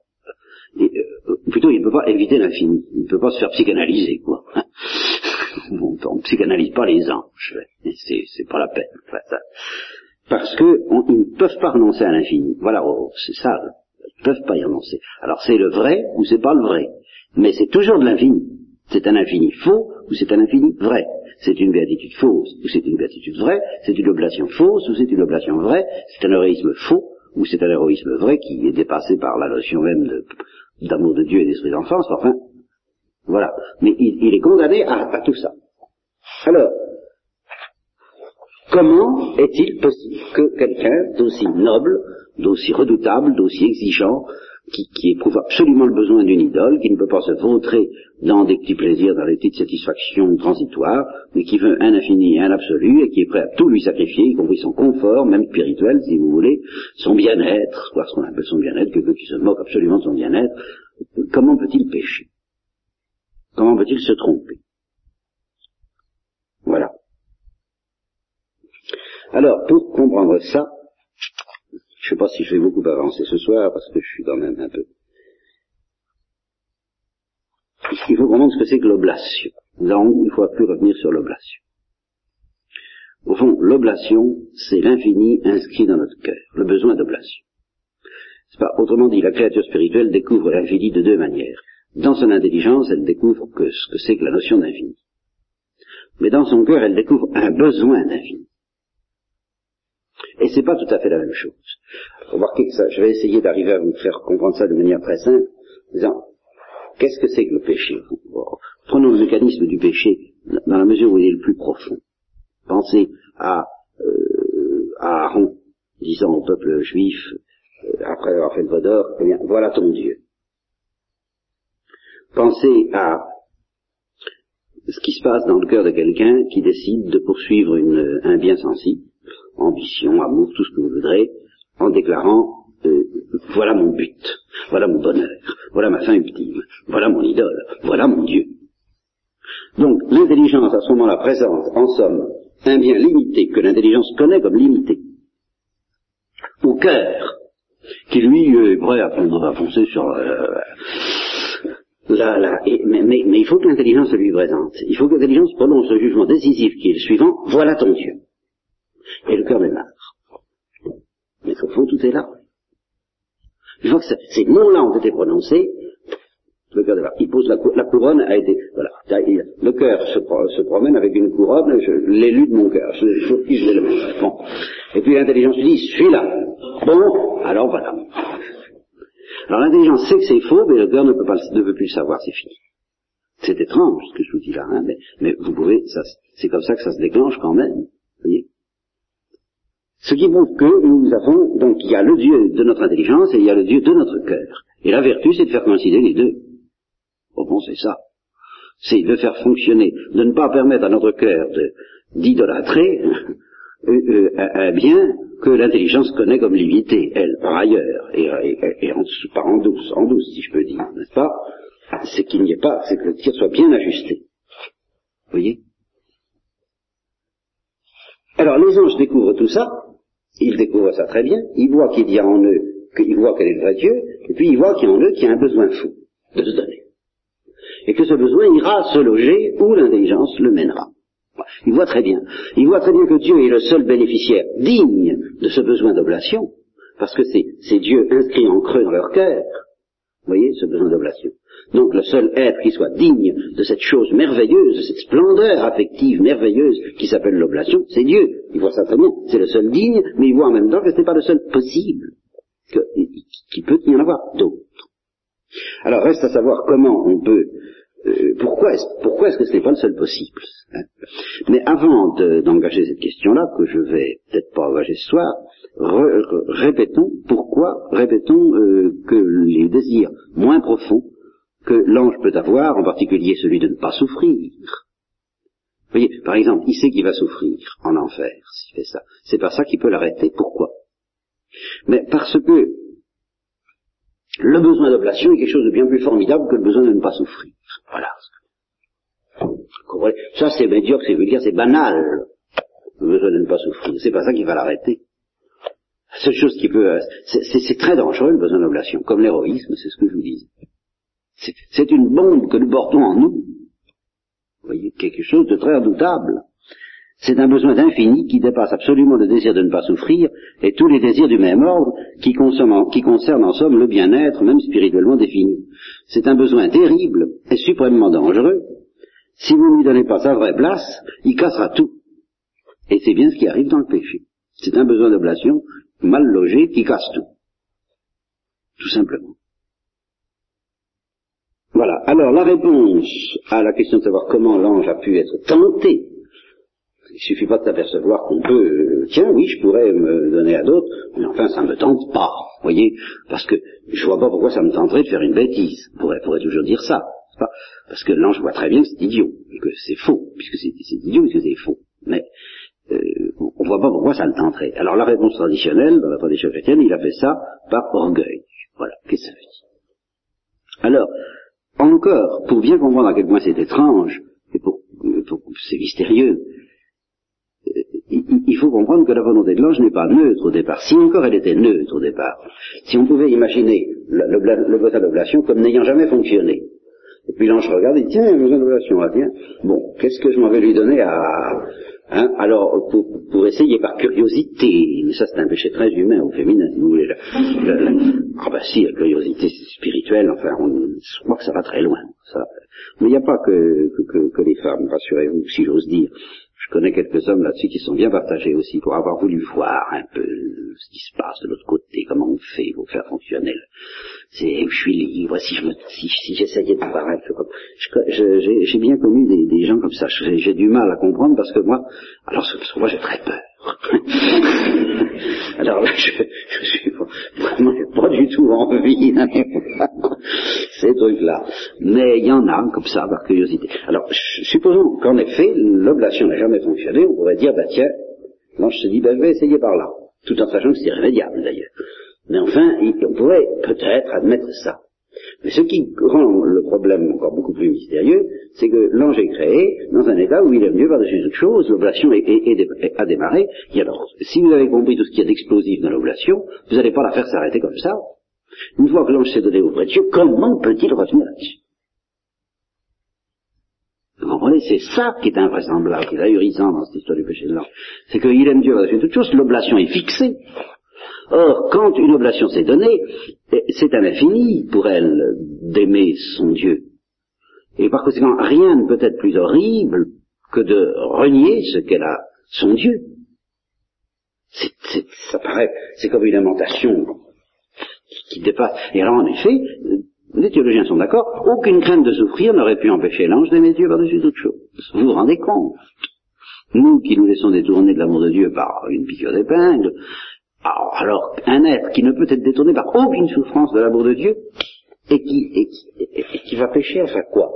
Euh, plutôt, il ne peut pas éviter l'infini. Il ne peut pas se faire psychanalyser, quoi. on ne psychanalyse pas les anges. C'est pas la peine. parce que ils ne peuvent pas renoncer à l'infini. Voilà, oh, c'est ça. Ils ne peuvent pas y renoncer. Alors, c'est le vrai ou c'est pas le vrai. Mais c'est toujours de l'infini. C'est un infini faux ou c'est un infini vrai c'est une béatitude fausse ou c'est une béatitude vraie, c'est une oblation fausse ou c'est une oblation vraie, c'est un héroïsme faux ou c'est un héroïsme vrai qui est dépassé par la notion même d'amour de, Dieu et d'esprit d'enfance, enfin, voilà. Mais il, est condamné à, tout ça. Alors, comment est-il possible que quelqu'un d'aussi noble, d'aussi redoutable, d'aussi exigeant, qui, éprouve absolument le besoin d'une idole, qui ne peut pas se vautrer dans des petits plaisirs, dans des petites satisfactions transitoires, mais qui veut un infini et un absolu, et qui est prêt à tout lui sacrifier, y compris son confort, même spirituel, si vous voulez, son bien-être, quoi ce qu'on appelle son bien-être, quelqu'un qui se moque absolument de son bien-être, comment peut-il pécher? Comment peut-il se tromper? Voilà. Alors, pour comprendre ça, je ne sais pas si je vais beaucoup avancer ce soir, parce que je suis quand même un peu... Il faut comprendre ce que c'est que l'oblation. Nous allons une fois plus revenir sur l'oblation. Au fond, l'oblation, c'est l'infini inscrit dans notre cœur, le besoin d'oblation. Pas, autrement dit, la créature spirituelle découvre l'infini de deux manières. Dans son intelligence, elle découvre que ce que c'est que la notion d'infini. Mais dans son cœur, elle découvre un besoin d'infini. Et c'est pas tout à fait la même chose. Remarquez que ça, je vais essayer d'arriver à vous faire comprendre ça de manière très simple, en disant, qu'est-ce que c'est que le péché Prenons le mécanisme du péché dans la mesure où il est le plus profond. Pensez à, euh, à Aaron, disant au peuple juif, euh, après avoir fait le vaudor, eh bien, voilà ton Dieu. Pensez à ce qui se passe dans le cœur de quelqu'un qui décide de poursuivre un bien sensible, ambition, amour, tout ce que vous voudrez, en déclarant euh, voilà mon but, voilà mon bonheur, voilà ma fin ultime, voilà mon idole, voilà mon Dieu. Donc l'intelligence à ce moment-là présente, en somme, un bien limité que l'intelligence connaît comme limité. Au cœur, qui lui est prêt à, foncer sur euh, la, la, mais, mais, mais, il faut que l'intelligence lui présente. Il faut que l'intelligence prononce le jugement décisif qui est le suivant, voilà ton Dieu. Et le cœur démarre. Mais au fond, tout est là. Une fois que ces mots-là ont été prononcés, le cœur démarre. Il pose la, la, couronne a été, voilà. Le cœur se, promène avec une couronne, l'élu de mon cœur. Bon. Et puis l'intelligence lui dit, suis là. Bon, alors voilà. Alors l'intelligence sait que c'est faux, mais le cœur ne peut, pas, ne peut plus le savoir, c'est fini. C'est étrange ce que je vous dis là, hein, mais vous pouvez, c'est comme ça que ça se déclenche quand même. Ce qui prouve que nous avons, donc il y a le Dieu de notre intelligence et il y a le Dieu de notre cœur. Et la vertu, c'est de faire coïncider les deux. Au fond, c'est ça. C'est de faire fonctionner, de ne pas permettre à notre cœur d'idolâtrer euh, euh, un bien que l'intelligence connaît comme limité, elle, par ailleurs, et, et, en, en douce, en douce, si je peux dire, n'est-ce pas? C'est qu'il n'y ait pas, c'est que le tir soit bien ajusté. Vous voyez? Alors les anges découvrent tout ça, ils découvrent ça très bien, ils voient qu'il y a en eux, qu'ils voient quel est le vrai Dieu, et puis ils voient qu'il y a en eux qu'il y a un besoin fou de se donner. Et que ce besoin ira se loger où l'intelligence le mènera. Ils voient très bien. Ils voient très bien que Dieu est le seul bénéficiaire digne de ce besoin d'oblation, parce que c'est Dieu inscrit en creux dans leur cœur. Vous voyez, ce besoin d'oblation. Donc le seul être qui soit digne de cette chose merveilleuse, de cette splendeur affective merveilleuse qui s'appelle l'oblation, c'est Dieu. Il voit ça très bien. C'est le seul digne, mais il voit en même temps que ce n'est pas le seul possible, qu'il peut y en avoir d'autres. Alors reste à savoir comment on peut euh, pourquoi est-ce pourquoi est-ce que ce n'est pas le seul possible hein Mais avant d'engager cette question-là, que je vais peut-être pas engager ce soir, répétons pourquoi, répétons euh, que les désirs moins profonds que l'ange peut avoir, en particulier celui de ne pas souffrir. Vous voyez, par exemple, il sait qu'il va souffrir en enfer s'il fait ça? C'est pas ça qui peut l'arrêter. Pourquoi? Mais parce que le besoin d'oblation est quelque chose de bien plus formidable que le besoin de ne pas souffrir. Voilà. Ça c'est médiocre, c'est c'est banal. Le besoin de ne pas souffrir. C'est pas ça qui va l'arrêter. Chose qui peut... C'est très dangereux le besoin d'oblation, comme l'héroïsme, c'est ce que je vous dis. C'est une bombe que nous portons en nous. Vous voyez, quelque chose de très redoutable. C'est un besoin d'infini qui dépasse absolument le désir de ne pas souffrir et tous les désirs du même ordre qui, qui concernent en somme le bien-être, même spirituellement défini. C'est un besoin terrible et suprêmement dangereux. Si vous ne lui donnez pas sa vraie place, il cassera tout. Et c'est bien ce qui arrive dans le péché. C'est un besoin d'ablation mal logé qui casse tout. Tout simplement. Voilà. Alors la réponse à la question de savoir comment l'ange a pu être tenté Il suffit pas de s'apercevoir qu'on peut, euh, tiens, oui, je pourrais me donner à d'autres, mais enfin, ça me tente pas, vous voyez, parce que je vois pas pourquoi ça me tenterait de faire une bêtise. On pourrait, toujours dire ça, parce que l'ange voit très bien que c'est idiot, et que c'est faux, puisque c'est idiot, puisque c'est faux. Mais euh, on voit pas pourquoi ça le tenterait. Alors la réponse traditionnelle, dans la tradition chrétienne, il a fait ça par orgueil. Voilà, qu'est-ce que ça veut dire? Alors, encore, pour bien comprendre à quel point c'est étrange, et pour, pour c'est mystérieux, il faut comprendre que la volonté de l'ange n'est pas neutre au départ. Si encore elle était neutre au départ, si on pouvait imaginer le, le, le d'oblation comme n'ayant jamais fonctionné, et puis l'ange regarde et dit, tiens, il a besoin d'oblation, ah, tiens, bon, qu'est-ce que je m'en vais lui donner à... Hein, alors, pour, pour, essayer par curiosité, mais ça c'est un péché très humain au féminin, si vous voulez. ah ben si, la curiosité spirituelle, enfin, on, je crois que ça va très loin. Ça. Mais il n'y a pas que, que, que les femmes, rassurez-vous, si j'ose dire. Je connais quelques hommes là-dessus qui sont bien partagés aussi pour avoir voulu voir un peu ce qui se passe de l'autre côté, comment on fait pour faire fonctionner. C'est, je suis libre, si je me, si, si j'essayais de paraître comme, j'ai bien connu des, gens comme ça. J'ai du mal à comprendre parce que moi, alors moi j'ai très peur. Alors là, je, suis vraiment pas du tout envie ces trucs-là. Mais il y en a comme ça, par curiosité. Alors, supposons qu'en effet, l'oblation n'a jamais fonctionné, on pourrait dire, bah tiens, l'ange se dit, bah je vais essayer par là. Tout en sachant que c'est irrémédiable d'ailleurs. Mais enfin, on pourrait peut-être admettre ça. Mais ce qui rend le problème encore beaucoup plus mystérieux, c'est que l'ange est créé dans un état où il est mieux par-dessus toute chose, l'oblation a démarré, et alors, si vous avez compris tout ce qu'il y a d'explosif dans l'oblation, vous n'allez pas la faire s'arrêter comme ça. Une fois que l'ange s'est donné auprès de Dieu, comment peut-il revenir là-dessus Vous comprenez C'est ça qui est invraisemblable, qui est ahurissant dans cette histoire du péché de l'ange. C'est qu'il aime Dieu par-dessus toute chose, l'oblation est fixée. Or, quand une oblation s'est donnée, c'est un infini pour elle d'aimer son Dieu. Et par conséquent, rien ne peut être plus horrible que de renier ce qu'elle a, son Dieu. C'est, ça paraît, c'est comme une lamentation qui, dépasse. Et alors, en effet, les théologiens sont d'accord, aucune crainte de souffrir n'aurait pu empêcher l'ange d'aimer Dieu par-dessus toute chose. Vous vous rendez compte? Nous qui nous laissons détourner de l'amour de Dieu par une piqûre d'épingle, alors, un être qui ne peut être détourné par aucune souffrance de l'amour de Dieu, et qui, qui va pécher à faire quoi?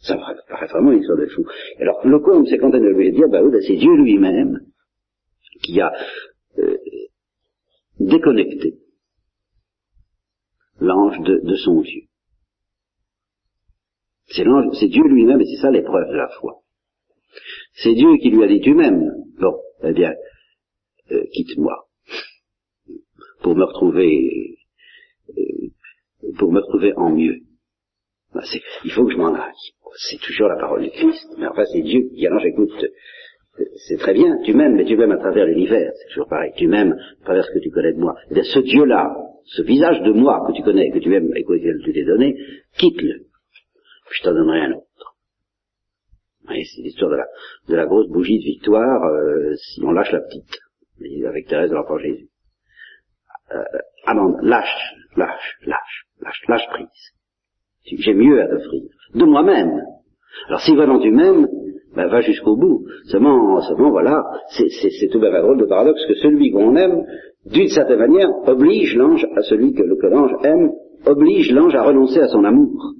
Ça paraît vraiment une histoire de fou. Alors, le comble, c'est quand on est obligé de dire, bah bah, c'est Dieu lui-même qui a euh, déconnecté l'ange de, son Dieu. C'est l'ange, c'est Dieu lui-même, et c'est ça l'épreuve de la foi. C'est Dieu qui lui a dit, tu m'aimes. Bon, eh bien, euh, quitte-moi pour me retrouver, euh, pour me retrouver en mieux. Ben, il faut que je m'en aille. C'est toujours la parole du Christ. Mais enfin, c'est Dieu qui, alors j'écoute, c'est très bien, tu m'aimes, mais tu m'aimes à travers l'univers, c'est toujours pareil, tu m'aimes à travers ce que tu connais de moi. Et eh ce Dieu-là, ce visage de moi que tu connais, que tu aimes et que tu t'es donné, quitte-le. Je t'en donnerai un autre. c'est l'histoire de la, de la grosse bougie de victoire euh, si on lâche la petite, avec Thérèse de l'Enfant Jésus euh, lâche, lâche, lâche, lâche, lâche prise. J'ai mieux à t'offrir. De moi-même. Alors si vraiment tu m'aimes, ben, va jusqu'au bout. Seulement, seulement voilà, c'est tout un drôle de paradoxe que celui qu'on aime, d'une certaine manière, oblige l'ange à celui que, l'ange aime, oblige l'ange à renoncer à son amour.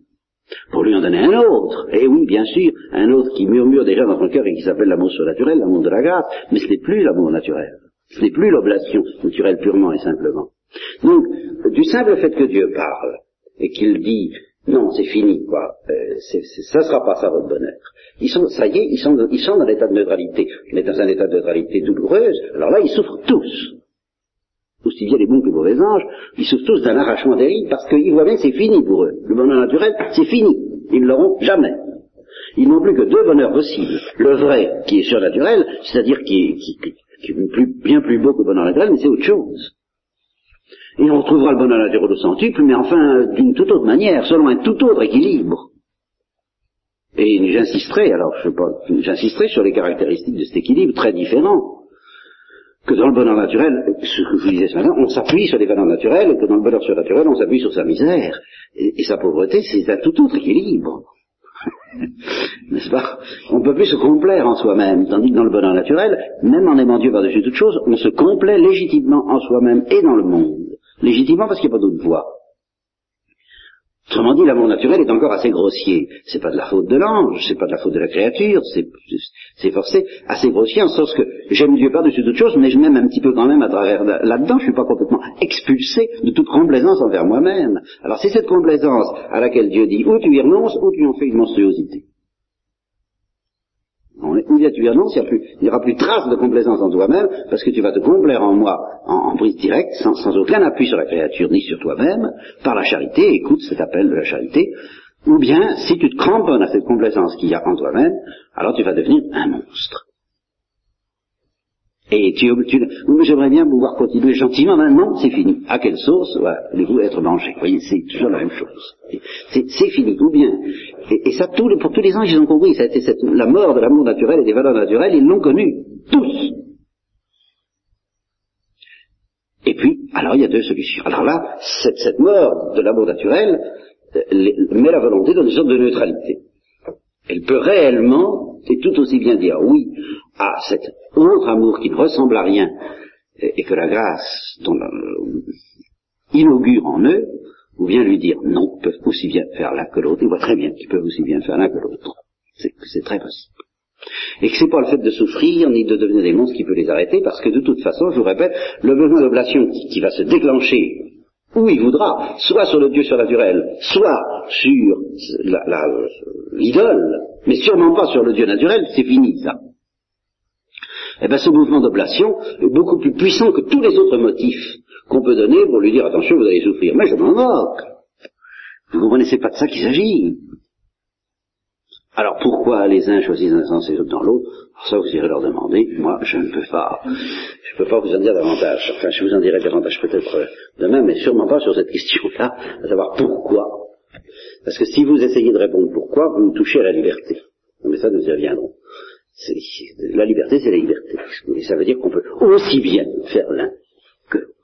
Pour lui en donner un autre. Et oui, bien sûr, un autre qui murmure déjà dans son cœur et qui s'appelle l'amour surnaturel, l'amour de la grâce, mais ce n'est plus l'amour naturel. Ce n'est plus l'oblation naturelle purement et simplement. Donc, du simple fait que Dieu parle et qu'il dit non, c'est fini, quoi, euh, ça ne sera pas ça votre bonheur. Ils sont, ça y est, ils sont, ils sont dans l'état de neutralité. Mais dans un état de neutralité douloureuse, alors là, ils souffrent tous. Aussi bien les bons que les mauvais anges, ils souffrent tous d'un arrachement rides parce qu'ils voient bien que c'est fini pour eux. Le bonheur naturel, c'est fini. Ils ne l'auront jamais. Ils n'ont plus que deux bonheurs possibles. Le vrai, qui est surnaturel, c'est-à-dire qui, est bien plus beau que le bonheur naturel, mais c'est autre chose. Et on retrouvera le bonheur naturel au centuple, mais enfin d'une toute autre manière, selon un tout autre équilibre. Et j'insisterai, alors je sais pas, j'insisterai sur les caractéristiques de cet équilibre très différent que dans le bonheur naturel, ce que je vous disais ce matin, on s'appuie sur les valeurs naturelles, que dans le bonheur surnaturel, on s'appuie sur sa misère. Et, et sa pauvreté, c'est un tout autre équilibre. N'est-ce pas? On ne peut plus se complaire en soi-même, tandis que dans le bonheur naturel, même en aimant Dieu par-dessus toute chose, on se complaît légitimement en soi-même et dans le monde. Légitimement parce qu'il n'y a pas d'autre voie. Autrement dit, l'amour naturel est encore assez grossier. C'est pas de la faute de l'ange, c'est pas de la faute de la créature, c'est forcé, assez grossier en sens que j'aime Dieu par-dessus toute chose, mais je m'aime un petit peu quand même à travers là-dedans, je suis pas complètement expulsé de toute complaisance envers moi-même. Alors c'est cette complaisance à laquelle Dieu dit ou tu y renonces ou tu en fais une monstruosité ou bien tu renonces, il n'y aura plus trace de complaisance en toi-même, parce que tu vas te complaire en moi en, prise directe, sans, aucun appui sur la créature ni sur toi-même, par la charité, écoute cet appel de la charité, ou bien si tu te cramponnes à cette complaisance qu'il y a en toi-même, alors tu vas devenir un monstre. Et tu, tu j'aimerais bien pouvoir continuer gentiment, maintenant c'est fini. À quelle sauce Voulez-vous être mangé? Vous voyez, c'est toujours la même chose. C'est fini, ou bien. Et, ça, pour tous les ans, ils ont compris, ça a été cette, la mort de l'amour naturel et des valeurs naturelles, ils l'ont connu, tous. Et puis, alors il y a deux solutions. Alors là, cette, cette mort de l'amour naturel euh, met la volonté dans une sorte de neutralité. Elle peut réellement, et tout aussi bien dire oui à cet autre amour qui ne ressemble à rien et, que la grâce euh, inaugure en eux, ou bien lui dire non, ils peuvent aussi bien faire l'un que l'autre, ils voient très bien qu'ils peuvent aussi bien faire l'un que l'autre. C'est très possible. Et que c'est pas le fait de souffrir ni de devenir des monstres qui peut les arrêter, parce que de toute façon, je vous répète, le besoin d'oblation qui, va se déclencher où il voudra, soit sur le Dieu surnaturel, soit sur l'idole, mais sûrement pas sur le Dieu naturel, c'est fini ça eh bien ce mouvement d'oblation est beaucoup plus puissant que tous les autres motifs qu'on peut donner pour lui dire attention, vous allez souffrir. Mais je m'en moque. Vous comprenez, c'est pas de ça qu'il s'agit. Alors pourquoi les uns choisissent un sens et les autres dans l'autre? Ça, vous irez leur demander. Moi, je ne peux pas. Je ne peux pas vous en dire davantage. Enfin, je vous en dirai davantage peut-être demain, mais sûrement pas sur cette question-là, à savoir pourquoi. Parce que si vous essayez de répondre pourquoi, vous touchez à la liberté. Mais ça, nous y reviendrons la liberté, c'est la liberté. Ça veut dire qu'on peut aussi bien faire l'un que l'autre.